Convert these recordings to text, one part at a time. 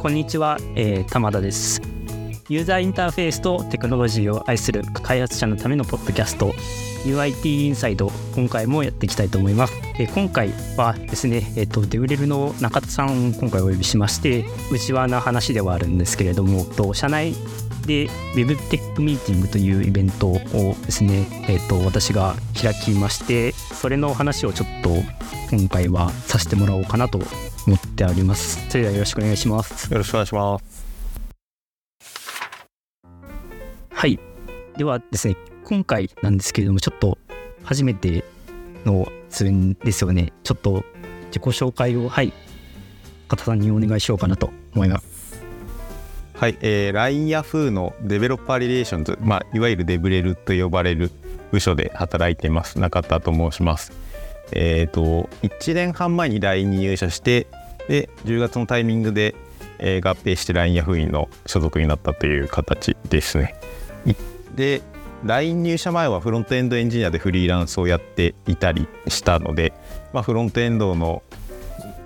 こんにちは、えー、玉田ですユーザーインターフェースとテクノロジーを愛する開発者のためのポッドキャスト UIT インサイド今回もやっていきたいと思います。え今回はですね、えっと、デブレルの中田さんを今回お呼びしまして内輪な話ではあるんですけれどもと社内で Web テックミーティングというイベントをですね、えっと、私が開きましてそれの話をちょっと今回はさせてもらおうかなと思っております。それではよろしくお願いします。よろしくお願いします。はい。ではですね今回なんですけれどもちょっと初めての通園ですよね。ちょっと自己紹介をはい。片さんにお願いしようかなと思いますはい、えー、LINE ヤフーの Developer Relations、まあ、いわゆるデブレルと呼ばれる部署で働いています中田と申します。えっ、ー、と1年半前に LINE に入社してで10月のタイミングで、えー、合併して LINE ヤフーの所属になったという形ですね。で LINE 入社前はフロントエンドエンジニアでフリーランスをやっていたりしたので、まあ、フロントエンドの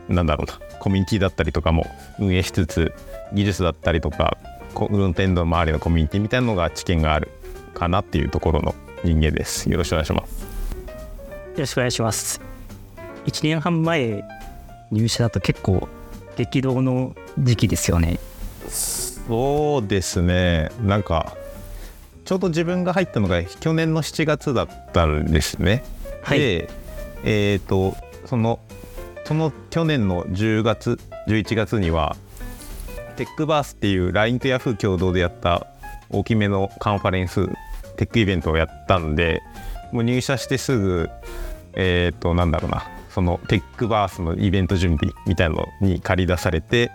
なんだろうなコミュニティだったりとかも運営しつつ技術だったりとかフロントエンドの周りのコミュニティみたいなのが知見があるかなっていうところの人間です。よろしくお願いします。よろしくお願いします。1年半前入社だと結構激動の時期ですよね。そうですね。なんかちょうど自分が入ったのが去年の7月だったんですね。はい、で、えっ、ー、とそのその去年の10月11月にはテックバースっていう LINE と Yahoo 共同でやった大きめのカンファレンステックイベントをやったんでもう入社してすぐえっ、ー、となんだろうなそのテックバースのイベント準備みたいなのに借り出されて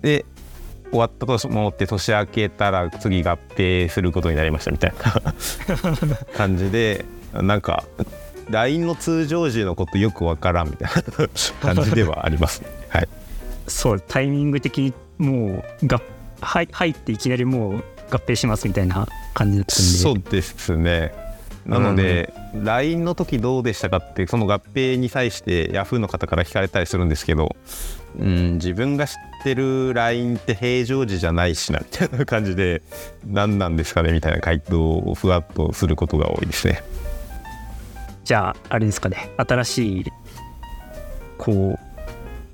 で終わったと思って年明けたら次合併することになりましたみたいな 感じでなんか LINE の通常時のことよくわからんみたいな感じではありますね。はい、そうタイミング的にもうが入入っていきなりもう合併しますみたいな感じだったんで。そうですね。なので、うん、LINE の時どうでしたかってその合併に際して Yahoo の方から聞かれたりするんですけど、うん、自分が知ってる LINE って平常時じゃないしなみたいな感じで何なんですかねみたいな回答をふわっとすることが多いですね。じゃああれですかね。新しいこ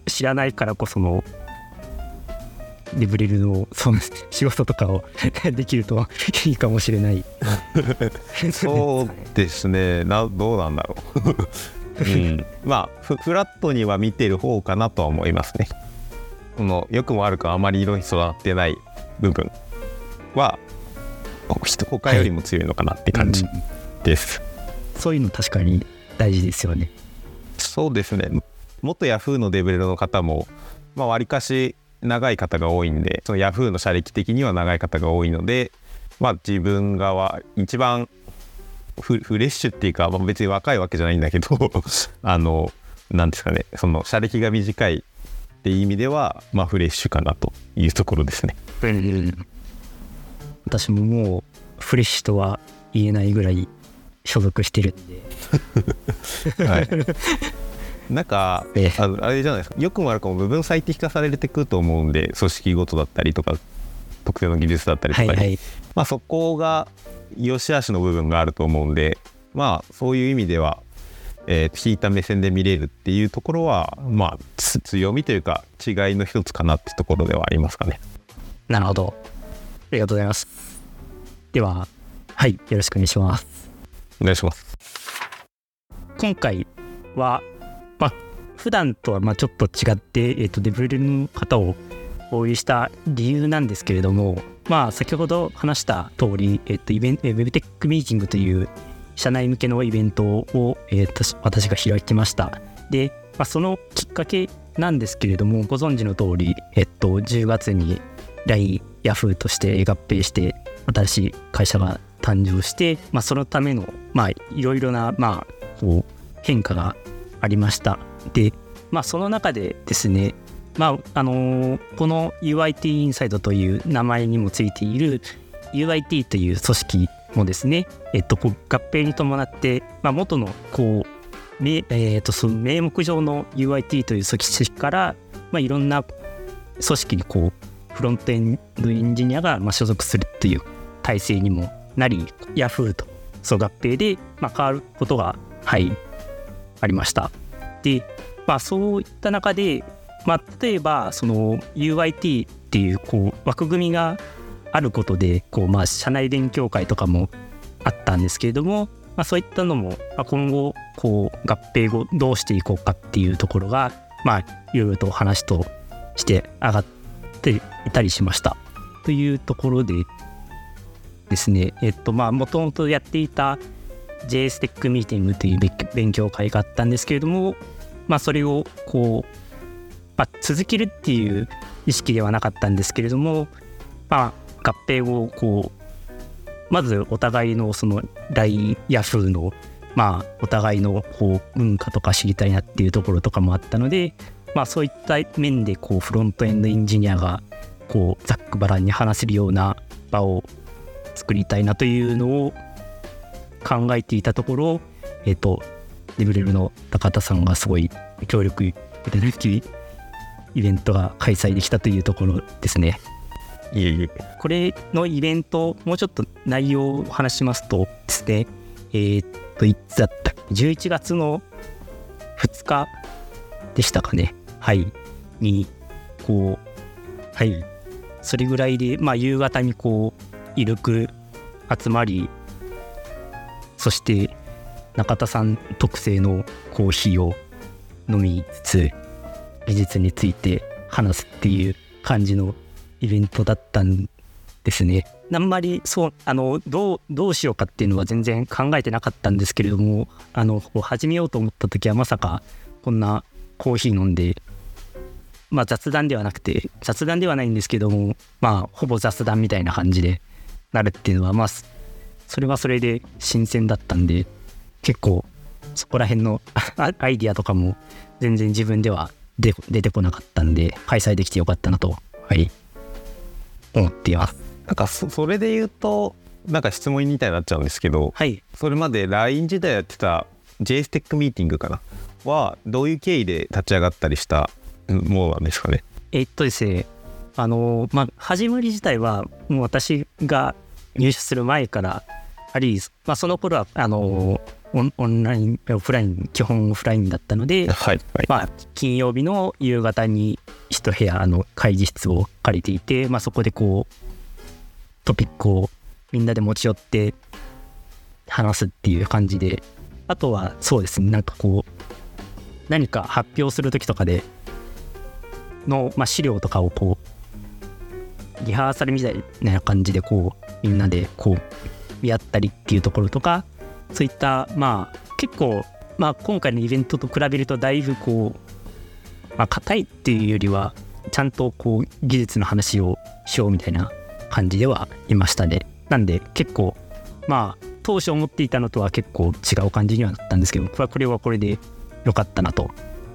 う知らないからこそのデブレルのその仕事とかを できるといいかもしれない。そうですね。などうなんだろう、うん、まあフラットには見てる方かなとは思いますね。その良くも悪くあまり色に育ってない部分は他よりも強いのかなって感じです、はい。うん、そういうの確かに大事ですよね。そうですね。元ヤフーのデブレルの方もまあわりかし長い方が多いんでそのヤフーの社歴的には長い方が多いのでまあ自分がは一番フレッシュっていうか、まあ、別に若いわけじゃないんだけど あの何ですかねその社歴が短いっていう意味ではまあフレッシュかなというところですね。私ももうフレッシュとは言えないぐらい所属してるんで。はいなんか、あのあれじゃないですかよくも悪くも部分最適化されてくると思うんで組織ごとだったりとか特定の技術だったりとかに、はいはい、まあ、そこが良し悪しの部分があると思うんでまあそういう意味では、えー、引いた目線で見れるっていうところはまあ強みというか違いの一つかなってところではありますかね。なるほどありがとうございます。でははいよろしくお願いします。お願いします。今回はまあ、普段とはまちょっと違って、えー、とデブルの方をお呼びした理由なんですけれども、まあ、先ほど話した通り、えー、とイベンウェブテックミーティングという社内向けのイベントを、えー、と私が開きました。で、まあ、そのきっかけなんですけれども、ご存知の通り、えっと、10月に LINE、Yahoo として合併して、新しい会社が誕生して、まあ、そのための、まあ、いろいろな、まあ、こう変化がありました。で、まあ、その中でですね、まああのー、この UIT インサイドという名前にもついている UIT という組織もですね、えっと、合併に伴って、まあ、元のこう名,、えー、とその名目上の UIT という組織から、まあ、いろんな組織にこうフロントエンドエンジニアがまあ所属するという体制にもなり Yahoo とその合併でまあ変わることが、はい、ありました。で、まあ、そういった中で、まあ、例えばその UIT っていうこう枠組みがあることでこう、まあ、社内勉強会とかもあったんですけれども、まあ、そういったのも、今後こう合併後どうしていこうかっていうところが、まあ、いろいろと話として上がっていたりしました。というところでですねえっとまあもともとやっていた JSTEC ミーティングという勉強会があったんですけれども、まあ、それをこう、まあ、続けるっていう意識ではなかったんですけれども、まあ、合併後こうまずお互いのその LINE ヤフーのまあお互いのこう文化とか知りたいなっていうところとかもあったので、まあ、そういった面でこうフロントエンドエンジニアがこうざっくばらんに話せるような場を作りたいなというのを考えていたところ、えっ、ー、と、リブレルの高田さんがすごい協力いただき、イベントが開催できたというところですね。いえいえ。これのイベント、もうちょっと内容を話しますとですね、えー、っと、いつだったっけ ?11 月の2日でしたかね。はい。に、こう、はい。それぐらいで、まあ、夕方にこう、イルク集まり、そして中田さん特製のコーヒーを飲みつつ技術について話すっていう感じのイベントだったんですね。あんまりそうあのどうどうしようかっていうのは全然考えてなかったんですけれどもあの始めようと思った時はまさかこんなコーヒー飲んでまあ雑談ではなくて雑談ではないんですけどもまあほぼ雑談みたいな感じでなるっていうのはまあそれはそれで新鮮だったんで結構そこら辺のアイディアとかも全然自分では出てこなかったんで開催できてよかったなとはい。思っています。なんかそれで言うとなんか質問みたいになっちゃうんですけど、はい、それまで LINE 時代やってた JSTEC ミーティングかな？はどういう経緯で立ち上がったりしたものなんですかね？えっとですねあのまあ始まり自体はもう私が入社する前からあり、まあ、その頃はあのオンラインオフライン基本オフラインだったので、はいはい、まあ、金曜日の夕方に一部屋の会議室を借りていて、まあ、そこでこうトピックをみんなで持ち寄って話すっていう感じであとはそうですねなんかこう何か発表する時とかでの、まあ、資料とかをこうリハーサルみたいな感じでこうみんなでこう見合ったりっていうところとかそういったまあ結構まあ今回のイベントと比べるとだいぶこうまあ硬いっていうよりはちゃんとこう技術の話をしようみたいな感じではいましたねなんで結構まあ当初思っていたのとは結構違う感じにはなったんですけどこれはこれはこれで良かったなと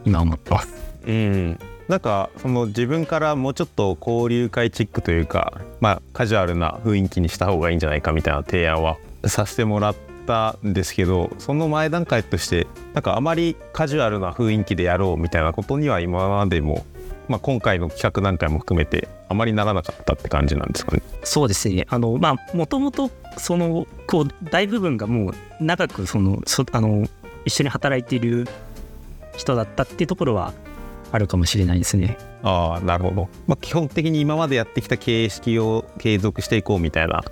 今思ってます。うんなんかその自分からもうちょっと交流会チックというか、まあ、カジュアルな雰囲気にした方がいいんじゃないかみたいな提案は させてもらったんですけどその前段階としてなんかあまりカジュアルな雰囲気でやろうみたいなことには今までも、まあ、今回の企画段階も含めてあまりならなかったって感じなんですかね。そうですねあのまあもともとそのこう大部分がもう長くそのそあの一緒に働いている人だったっていうところはあるかもしれないですね。ああなるほど、まあ、基本的に今までやってきた形式を継続していこうみたいな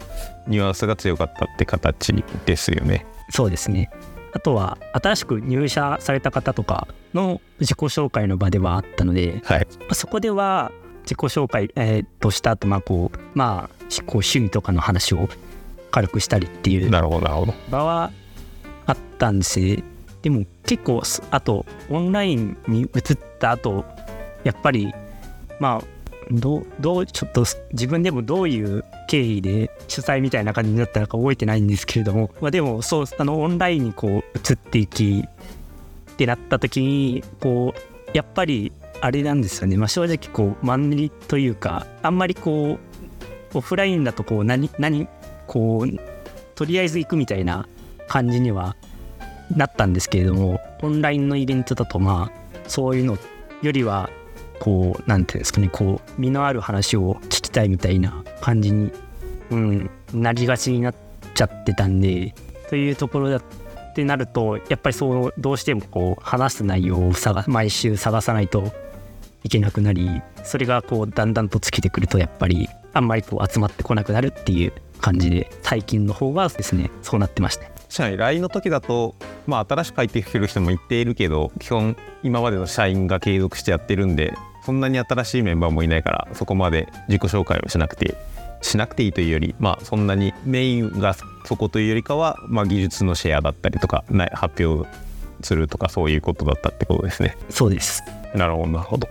ニュアンスが強かったって形ですよね。そうですね。あとは新しく入社された方とかの自己紹介の場ではあったので、はい、そこでは自己紹介、えー、とした後まあこうまあこう趣味とかの話を軽くしたりっていう場はあったんですでも結構あとオンラインに移った後やっぱりまあどどうちょっと自分でもどういう経緯で主催みたいな感じになったのか覚えてないんですけれども、まあ、でもそうあのオンラインにこう移っていきってなった時にこうやっぱりあれなんですよね、まあ、正直こうマンネリというかあんまりこうオフラインだとこう何何こうとりあえず行くみたいな感じにはなったんですけれどもオンラインのイベントだとまあそういうのよりはこうなんていうんですかねこう身のある話を聞きたいみたいな感じに、うん、なりがちになっちゃってたんでというところだってなるとやっぱりそうどうしてもこう話す内容を探毎週探さないといけなくなりそれがこうだんだんと尽きてくるとやっぱりあんまりこう集まってこなくなるっていう感じで最近の方がですねそうなってました。社員 LINE の時だと、まあ、新しく入ってくる人も一定いるけど基本今までの社員が継続してやってるんでそんなに新しいメンバーもいないからそこまで自己紹介をしなくてしなくていいというよりまあそんなにメインがそこというよりかは、まあ、技術のシェアだったりとか発表するとかそういうことだったってことですね。そうです。なるほどなるほど。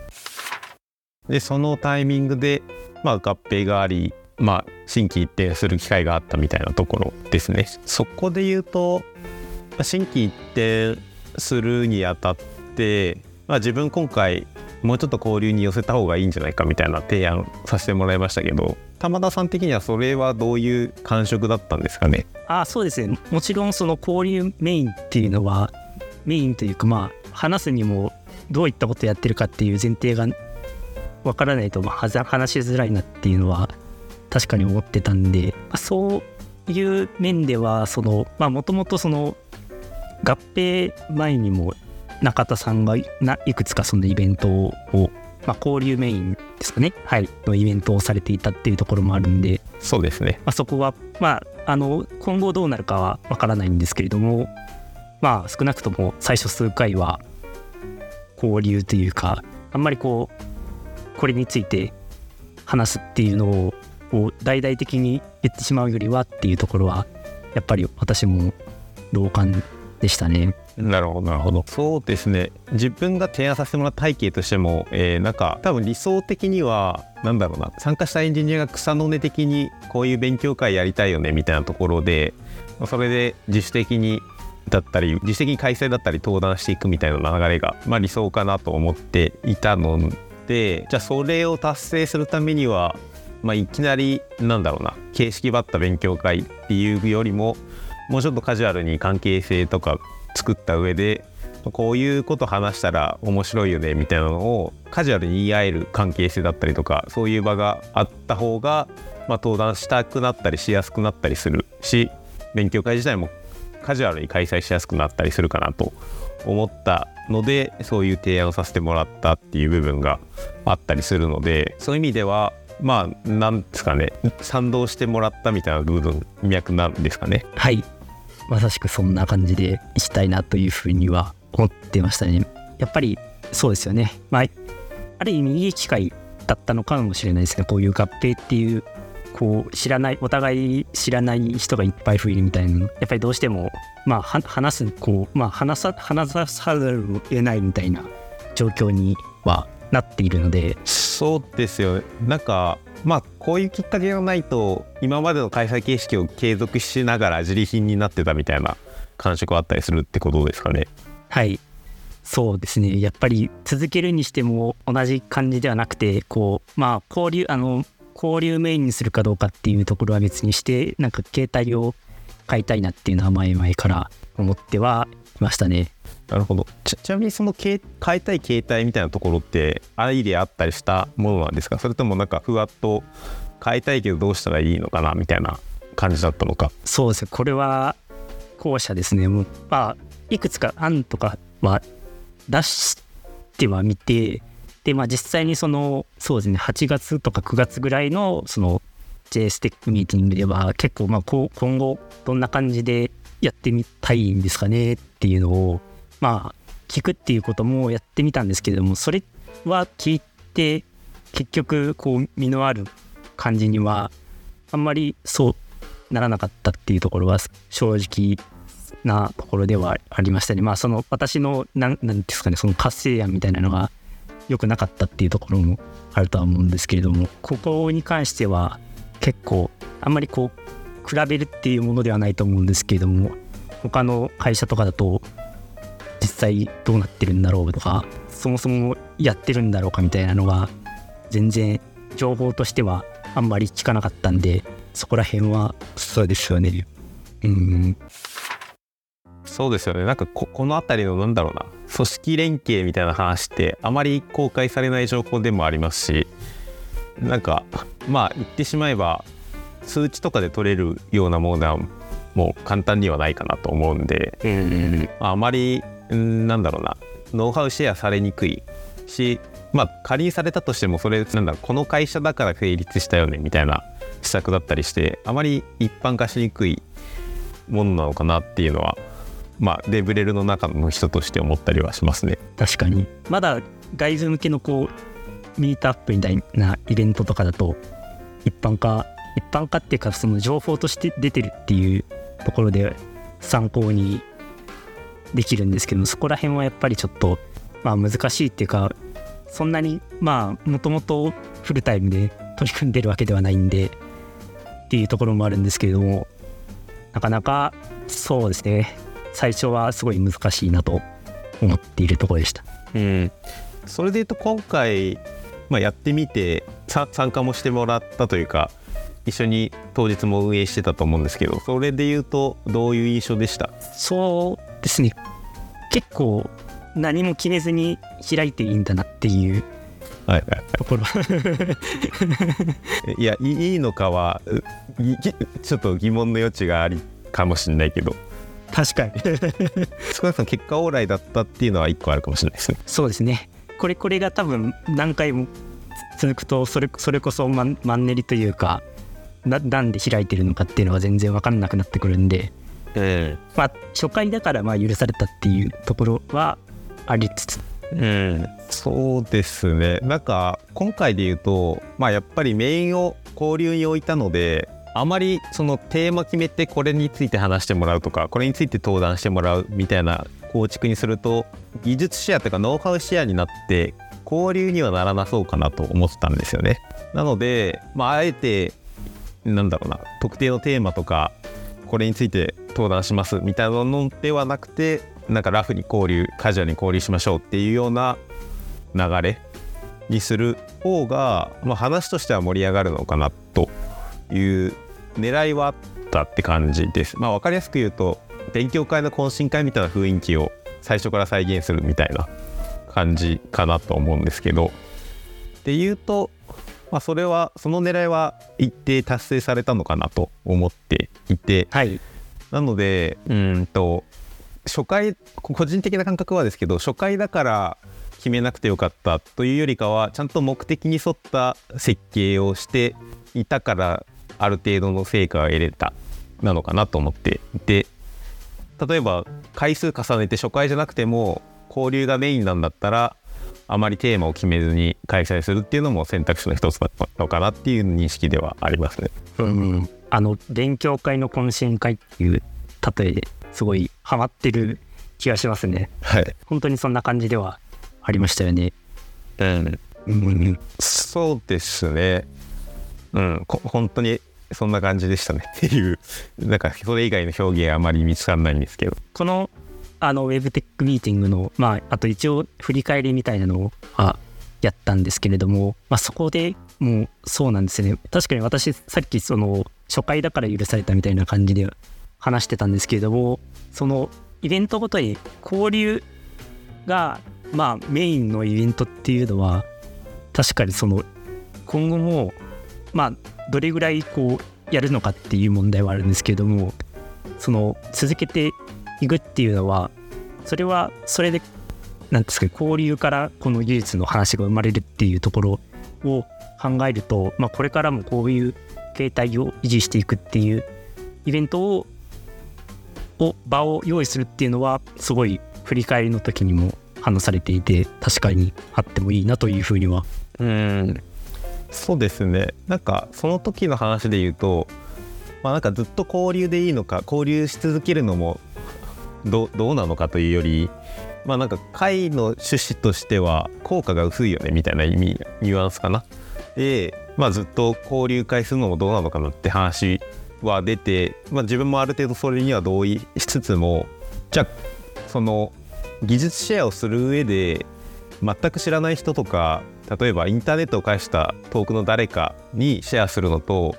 でそのタイミングで、まあ、合併がありまあ新規一転する機会があったみたいなところですね。そこで言うと新規一転するにあたって、まあ、自分今回もうちょっと交流に寄せた方がいいんじゃないかみたいな提案させてもらいましたけど玉田さん的にはそれはどういう感触だったんですかね？あそうですね。もちろんその交流メインっていうのはメインというかまあ話すにもどういったことやってるかっていう前提がわからないとまあ話しづらいなっていうのは確かに思ってたんで、まあ、そういう面ではそのまあもともとその合併前にも中田さんがないくつかそのイベントを、まあ、交流メインですかね、はい、のイベントをされていたっていうところもあるんで。そうですね、まあ、そこは、まあ、あの今後どうなるかはわからないんですけれどもまあ少なくとも最初数回は交流というかあんまりこうこれについて話すっていうのを大々的に言ってしまうよりはっていうところはやっぱり私も同感でしたね。なるほどなるほど。そうですね。自分が提案させてもらった背景としても、えー、なんか多分理想的には何だろうな。参加したエンジニアが草の根的にこういう勉強会やりたいよねみたいなところでそれで自主的にだったり自主的に開催だったり登壇していくみたいな流れが、まあ、理想かなと思っていたのでじゃあそれを達成するためには、まあ、いきなりなんだろうな形式ばった勉強会っていうよりももうちょっとカジュアルに関係性とか作った上でこういうこと話したら面白いよねみたいなのをカジュアルに言い合える関係性だったりとかそういう場があった方が、まあ、登壇したくなったりしやすくなったりするし勉強会自体もカジュアルに開催しやすくなったりするかなと思ったのでそういう提案をさせてもらったっていう部分があったりするのでそういう意味ではまあなんですかね賛同してもらったみたいな部分脈なんですかねはいまさしくそんな感じでいきたいなというふうには思ってましたね。やっぱりそうですよね。まあ、ある意味いい機会だったのかもしれないですね。こういう合併っていう、こう知らない、お互い知らない人がいっぱい増えるみたいなやっぱりどうしても、まあ、話す、こう、まあ、話さ、話さざるを得ないみたいな状況にはなっているので。そうですよ。なんか、まあこういうきっかけがないと今までの開催形式を継続しながら自利品になってたみたいな感触はあったりするってことですかね。はいそうですねやっぱり続けるにしても同じ感じではなくてこうまあ交流あの交流メインにするかどうかっていうところは別にしてなんか携帯を買いたいなっていうのは前々から思ってはいましたね。なるほど。ちなみにその変えたい携帯みたいなところってアイデアあったりしたものなんですか？それともなんかふわっと変えたいけどどうしたらいいのかなみたいな感じだったのか。そうです。ねこれは後者ですね。もうまあいくつか案とかは出してはみてでまあ実際にそのそうですね。8月とか9月ぐらいのその JSTEC ミーティングでは結構まあ今後どんな感じでやってみたいんですかねっていうのをまあ聞くっていうこともやってみたんですけれどもそれは聞いて結局こう身のある感じにはあんまりそうならなかったっていうところは正直なところではありましたね。まあその私の何ですかねその活性案みたいなのが良くなかったっていうところもあるとは思うんですけれどもここに関しては結構あんまりこう比べるっていうものではないと思うんですけれども他の会社とかだと実際どうなってるんだろうとかそもそもやってるんだろうかみたいなのが全然情報としてはあんまり聞かなかったんでそこら辺はそうですよね。うん。そうですよね。なんかここの辺りのなんだろうな組織連携みたいな話ってあまり公開されない情報でもありますしなんかまあ言ってしまえば数値とかで取れるようなものはもう簡単にはないかなと思うんで、まあ、あまりんなんだろうなノウハウシェアされにくいしまあ仮にされたとしてもそれなんだこの会社だから成立したよねみたいな施策だったりしてあまり一般化しにくいものなのかなっていうのはまあデブレルの中の人として思ったりはしますね。確かにまだ外部向けのこうミートアップみたいなイベントとかだと一般化一般化っていうかその情報として出てるっていうところで参考にできるんですけどそこら辺はやっぱりちょっとまあ難しいっていうかそんなにまあもともとフルタイムで取り組んでるわけではないんでっていうところもあるんですけれどもなかなかそうですね。最初はすごい難しいなと思っているところでした。うん。それでいうと今回、まあ、やってみて参加もしてもらったというか一緒に当日も運営してたと思うんですけどそれでいうとどういう印象でした？そうですね。結構何も決めずに開いていいんだなっていうはいところ。いやいいのかはちょっと疑問の余地がありかもしれないけど。確かに。少なくとも結果オーライだったっていうのは一個あるかもしれないですね。そうですねこれこれが多分何回も続くとそれそれこそマンマンネリというかななんで開いてるのかっていうのは全然分からなくなってくるんで、えー、まあ初回だからまあ許されたっていうところはありつつ。うん、そうですね。なんか今回で言うとまあやっぱりメインを交流に置いたのであまりそのテーマ決めてこれについて話してもらうとかこれについて登壇してもらうみたいな構築にすると技術シェアというかノウハウシェアになって交流にはならなそうかなと思ってたんですよね。なので、まあ、あえてなんだろうな特定のテーマとかこれについて登壇しますみたいなのではなくてなんかラフに交流カジュアルに交流しましょうっていうような流れにする方が、まあ、話としては盛り上がるのかなという狙いはあったって感じです。まあ、分かりやすく言うと勉強会の懇親会みたいな雰囲気を最初から再現するみたいな感じかなと思うんですけど。で言うとまあ、それはその狙いは一定達成されたのかなと思っていて、はい、なのでうんと初回個人的な感覚はですけど初回だから決めなくてよかったというよりかはちゃんと目的に沿った設計をしていたからある程度の成果が得れたなのかなと思っていて例えば回数重ねて初回じゃなくても交流がメインなんだったらあまりテーマを決めずに開催するっていうのも選択肢の一つだったのかなっていう認識ではありますね。うん、あの勉強会の懇親会っていう例えですごいハマってる気がしますね。はい。本当にそんな感じではありましたよね。うん。うん、そうですね。うん、本当にそんな感じでしたねっていうなんかそれ以外の表現あまり見つからないんですけど。このあのウェブテックミーティングの、まあ、あと一応振り返りみたいなのをあやったんですけれども、まあ、そこでもうそうなんですね。確かに私さっきその初回だから許されたみたいな感じで話してたんですけれどもそのイベントごとに交流がまあメインのイベントっていうのは確かにその今後もまあどれぐらいこうやるのかっていう問題はあるんですけれどもその続けていくっていうのはそれはそれで何ですか交流からこの技術の話が生まれるっていうところを考えると、まあ、これからもこういう形態を維持していくっていうイベントをを場を用意するっていうのはすごい振り返りの時にも話されていて確かにあってもいいなというふうには。うん。そうですねなんかその時の話で言うとまあなんかずっと交流でいいのか交流し続けるのもどうなのかというよりまあなんか会の趣旨としては効果が薄いよねみたいな意味ニュアンスかな。で、まあ、ずっと交流会するのもどうなのかなって話は出て、まあ、自分もある程度それには同意しつつもじゃあその技術シェアをする上で全く知らない人とか例えばインターネットを介した遠くの誰かにシェアするのと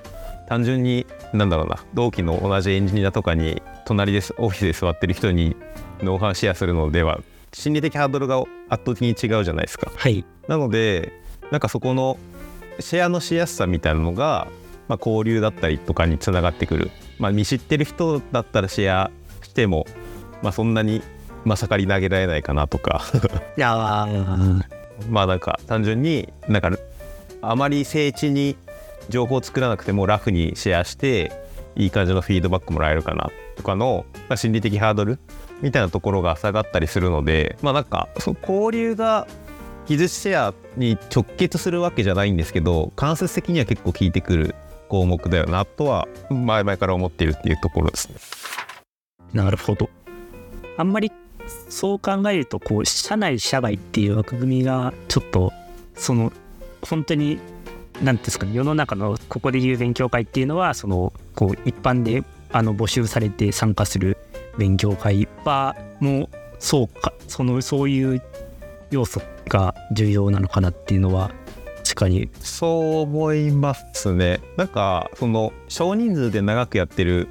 単純になんだろうな同期の同じエンジニアとかに隣でオフィスで座ってる人にノウハウシェアするのでは心理的ハードルが圧倒的に違うじゃないですか。はい、なのでなんかそこのシェアのしやすさみたいなのが、まあ、交流だったりとかにつながってくる、まあ、見知ってる人だったらシェアしても、まあ、そんなにまさかり投げられないかなとか。いやーまあなんか単純になんかあまり精緻に情報を作らなくてもラフにシェアしていい感じのフィードバックもらえるかなとかの、まあ、心理的ハードルみたいなところが下がったりするのでまあなんかその交流が技術シェアに直結するわけじゃないんですけど間接的には結構効いてくる項目だよなとは前々から思っているっていうところですね。なるほど。あんまりそう考えるとこう社内社外っていう枠組みがちょっとその本当に何ていうんですかね世の中のここでいう勉強会っていうのはそのこう一般であの募集されて参加する勉強会はもうそうかそのそういう要素が重要なのかなっていうのは確かにそう思いますね。なんかその少人数で長くやってる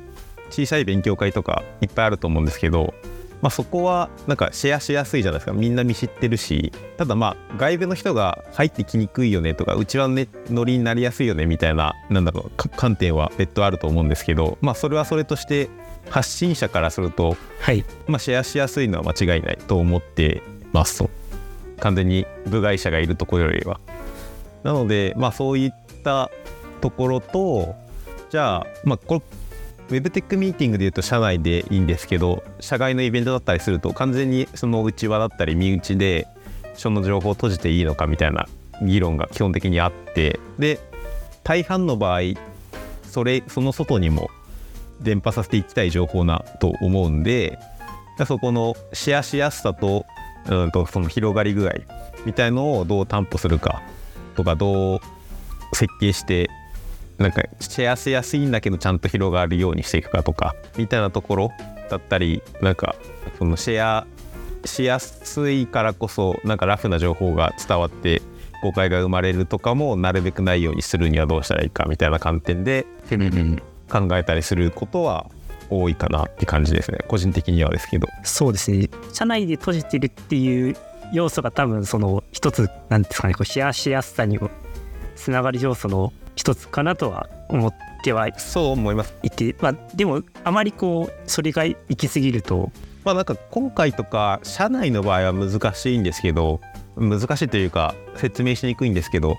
小さい勉強会とかいっぱいあると思うんですけど、まあ、そこはなんかシェアしやすいじゃないですか。みんな見知ってるし。ただまあ外部の人が入ってきにくいよねとかうちはねノリになりやすいよねみたいななんだろうか観点は別途あると思うんですけど。まあそれはそれとして発信者からすると、はい。まあ、シェアしやすいのは間違いないと思ってますと。完全に部外者がいるところよりは。なのでまあそういったところとじゃあまあこれウェブテックミーティングでいうと社内でいいんですけど社外のイベントだったりすると完全にその内輪だったり身内でその情報を閉じていいのかみたいな議論が基本的にあってで大半の場合それその外にも伝播させていきたい情報なと思うんでそこのシェアしやすさとうんとその広がり具合みたいのをどう担保するかとかどう設計してなんかシェアしやすいんだけどちゃんと広がるようにしていくかとかみたいなところだったりなんかそのシェアしやすいからこそなんかラフな情報が伝わって誤解が生まれるとかもなるべくないようにするにはどうしたらいいかみたいな観点で考えたりすることは多いかなって感じですね。個人的にはですけど。そうですね。社内で閉じてるっていう要素が多分その一つなんですかね。こうシェアしやすさにもつながる要素の一つかなとは思ってはい。そう思います。てまあでもあまりこうそれが行き過ぎると。まあなんか今回とか社内の場合は難しいんですけど難しいというか説明しにくいんですけど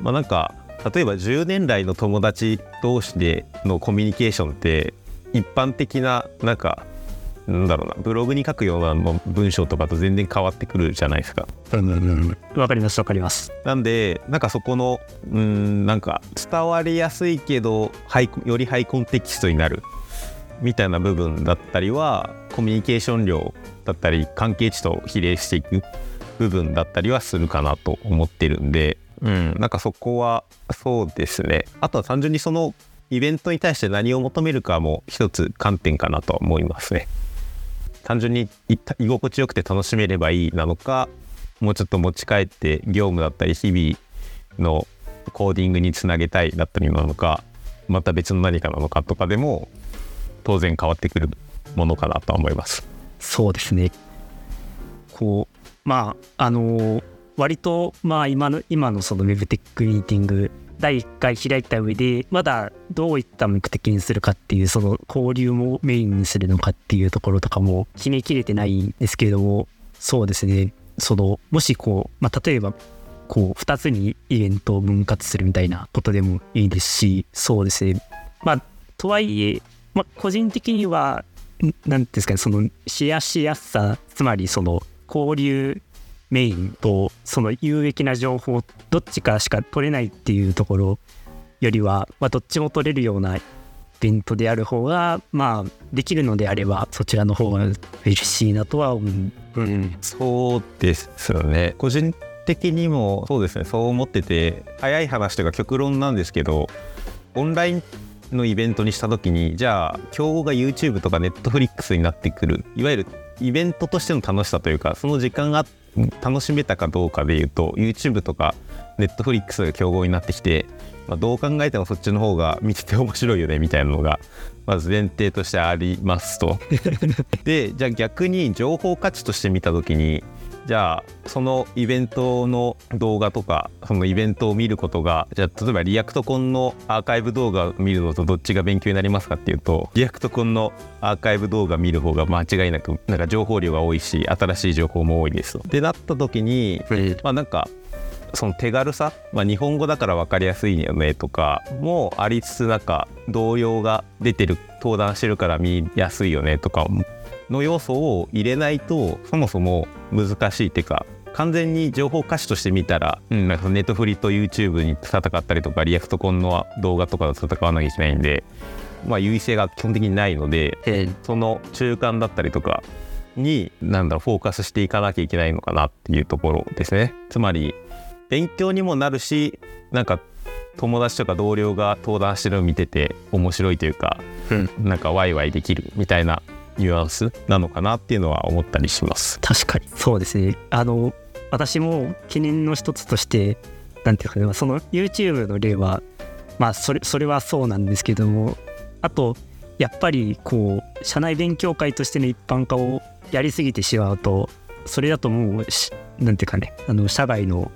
まあなんか例えば10年来の友達同士でのコミュニケーションって一般的ななんかなんだろうなブログに書くような文章とかと全然変わってくるじゃないですか。わかりますわかります。なんでなんかそこのうんなんか伝わりやすいけどハイよりハイコンテキストになるみたいな部分だったりはコミュニケーション量だったり関係値と比例していく部分だったりはするかなと思ってるんで、うん、なんかそこはそうですねあとは単純にそのイベントに対して何を求めるかも一つ観点かなとは思いますね。単純に居心地よくて楽しめればいいなのかもうちょっと持ち帰って業務だったり日々のコーディングにつなげたいだったりなのかまた別の何かなのかとかでも当然変わってくるものかなとは思います。そうですねこうまああの割とまあ今の今のその Web テックミーティング第1回開いた上でまだどういった目的にするかっていうその交流もメインにするのかっていうところとかも決めきれてないんですけれどもそうですね。そのもしこう、まあ、例えばこう2つにイベントを分割するみたいなことでもいいですしそうですね。まあとはいえ、まあ、個人的には何ていうんですかねそのシェアしやすさつまりその交流メインとその有益な情報どっちかしか取れないっていうところよりは、まあ、どっちも取れるようなイベントである方がまあできるのであればそちらの方が嬉しいなとは思う、うん、そうですよね個人的にもそうですね。そう思ってて早い話というか極論なんですけどオンラインのイベントにした時にじゃあ競合が YouTube とか Netflix になってくるいわゆるイベントとしての楽しさというかその時間があって楽しめたかどうかでいうと YouTube とか Netflix が競合になってきて、まあ、どう考えてもそっちの方が見てて面白いよねみたいなのがまず前提としてありますと。でじゃあ逆に情報価値として見た時にじゃあそのイベントの動画とかそのイベントを見ることがじゃあ例えば React Conf のアーカイブ動画を見るのとどっちが勉強になりますかっていうと React Conf のアーカイブ動画見る方が間違いなくなんか情報量が多いし新しい情報も多いですと。ってなった時にまあなんかその手軽さ、まあ、日本語だから分かりやすいよねとかもありつつなんか動揺が出てる登壇してるから見やすいよねとかの要素を入れないとそもそも難しいっていうか完全に情報可視として見たら、うん、なんかネットフリと YouTube に戦ったりとかリアクトコンの動画とかと戦わなきゃいけないんで、まあ、優位性が基本的にないので、その中間だったりとかになんだろうフォーカスしていかなきゃいけないのかなっていうところですね。つまり勉強にもなるしなんか友達とか同僚が登壇してるのを見てて面白いというか、うん、なんかワイワイできるみたいなニュアンスなのかなっていうのは思ったりします。確かに。そうですね。あの私も懸念の一つとしてなんていうかねその YouTube の例はまあそれそれはそうなんですけどもあとやっぱりこう社内勉強会としての一般化をやりすぎてしまうとそれだともうなんていうかねあの社外の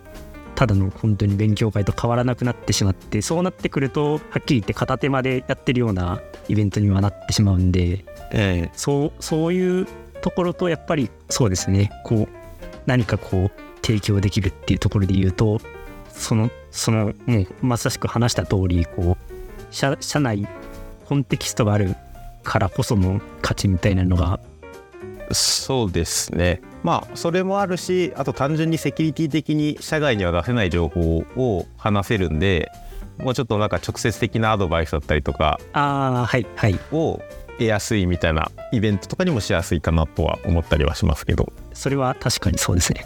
ただの本当に勉強会と変わらなくなってしまってそうなってくるとはっきり言って片手までやってるようなイベントにはなってしまうんで、えー、そうそういうところとやっぱりそうですねこう何かこう提供できるっていうところで言うとそのそのもうまさしく話した通りこう社社内コンテキストがあるからこその価値みたいなのが。そうですねまあそれもあるしあと単純にセキュリティ的に社外には出せない情報を話せるんでもうちょっとなんか直接的なアドバイスだったりとかあはいはい。を得やすいみたいなイベントとかにもしやすいかなとは思ったりはしますけど。それは確かにそうですね。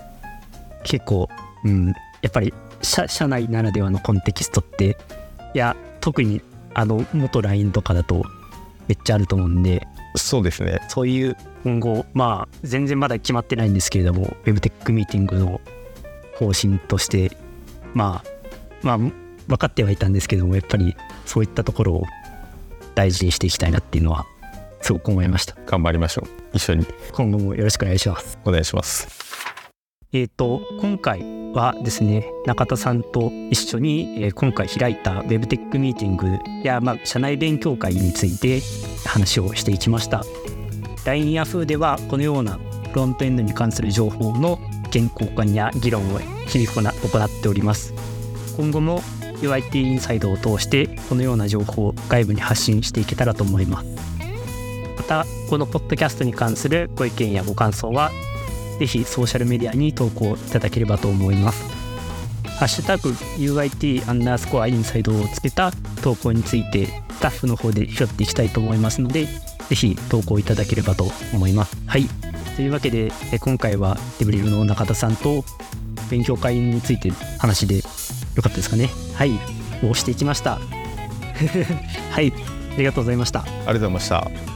結構うんやっぱり社社内ならではのコンテキストっていや特にあの元 LINE とかだとめっちゃあると思うんでそうですね。そういう今後まあ全然まだ決まってないんですけれども WebTech ミーティングの方針としてまあまあ分かってはいたんですけどもやっぱりそういったところを大事にしていきたいなっていうのはすごく思いました。頑張りましょう。一緒に。今後もよろしくお願いします。お願いしますえっ、ー、と今回はですね中田さんと一緒に、え、今回開いた WebTech ミーティングや、まあ、社内勉強会について話をしていきました。LINE や Yahoo ではこのようなフロントエンドに関する情報の健康化や議論を日々行っております。今後も UIT インサイドを通してこのような情報を外部に発信していけたらと思います。またこのポッドキャストに関するご意見やご感想はぜひソーシャルメディアに投稿いただければと思いますハッシュタグ UIT アンダースコアインサイドをつけた投稿についてスタッフの方で拾っていきたいと思いますのでぜひ投稿いただければと思います。はい。というわけで、今回はデブリルの中田さんと勉強会について話でよかったですかね。はい。をしていきました。はい。ありがとうございました。ありがとうございました。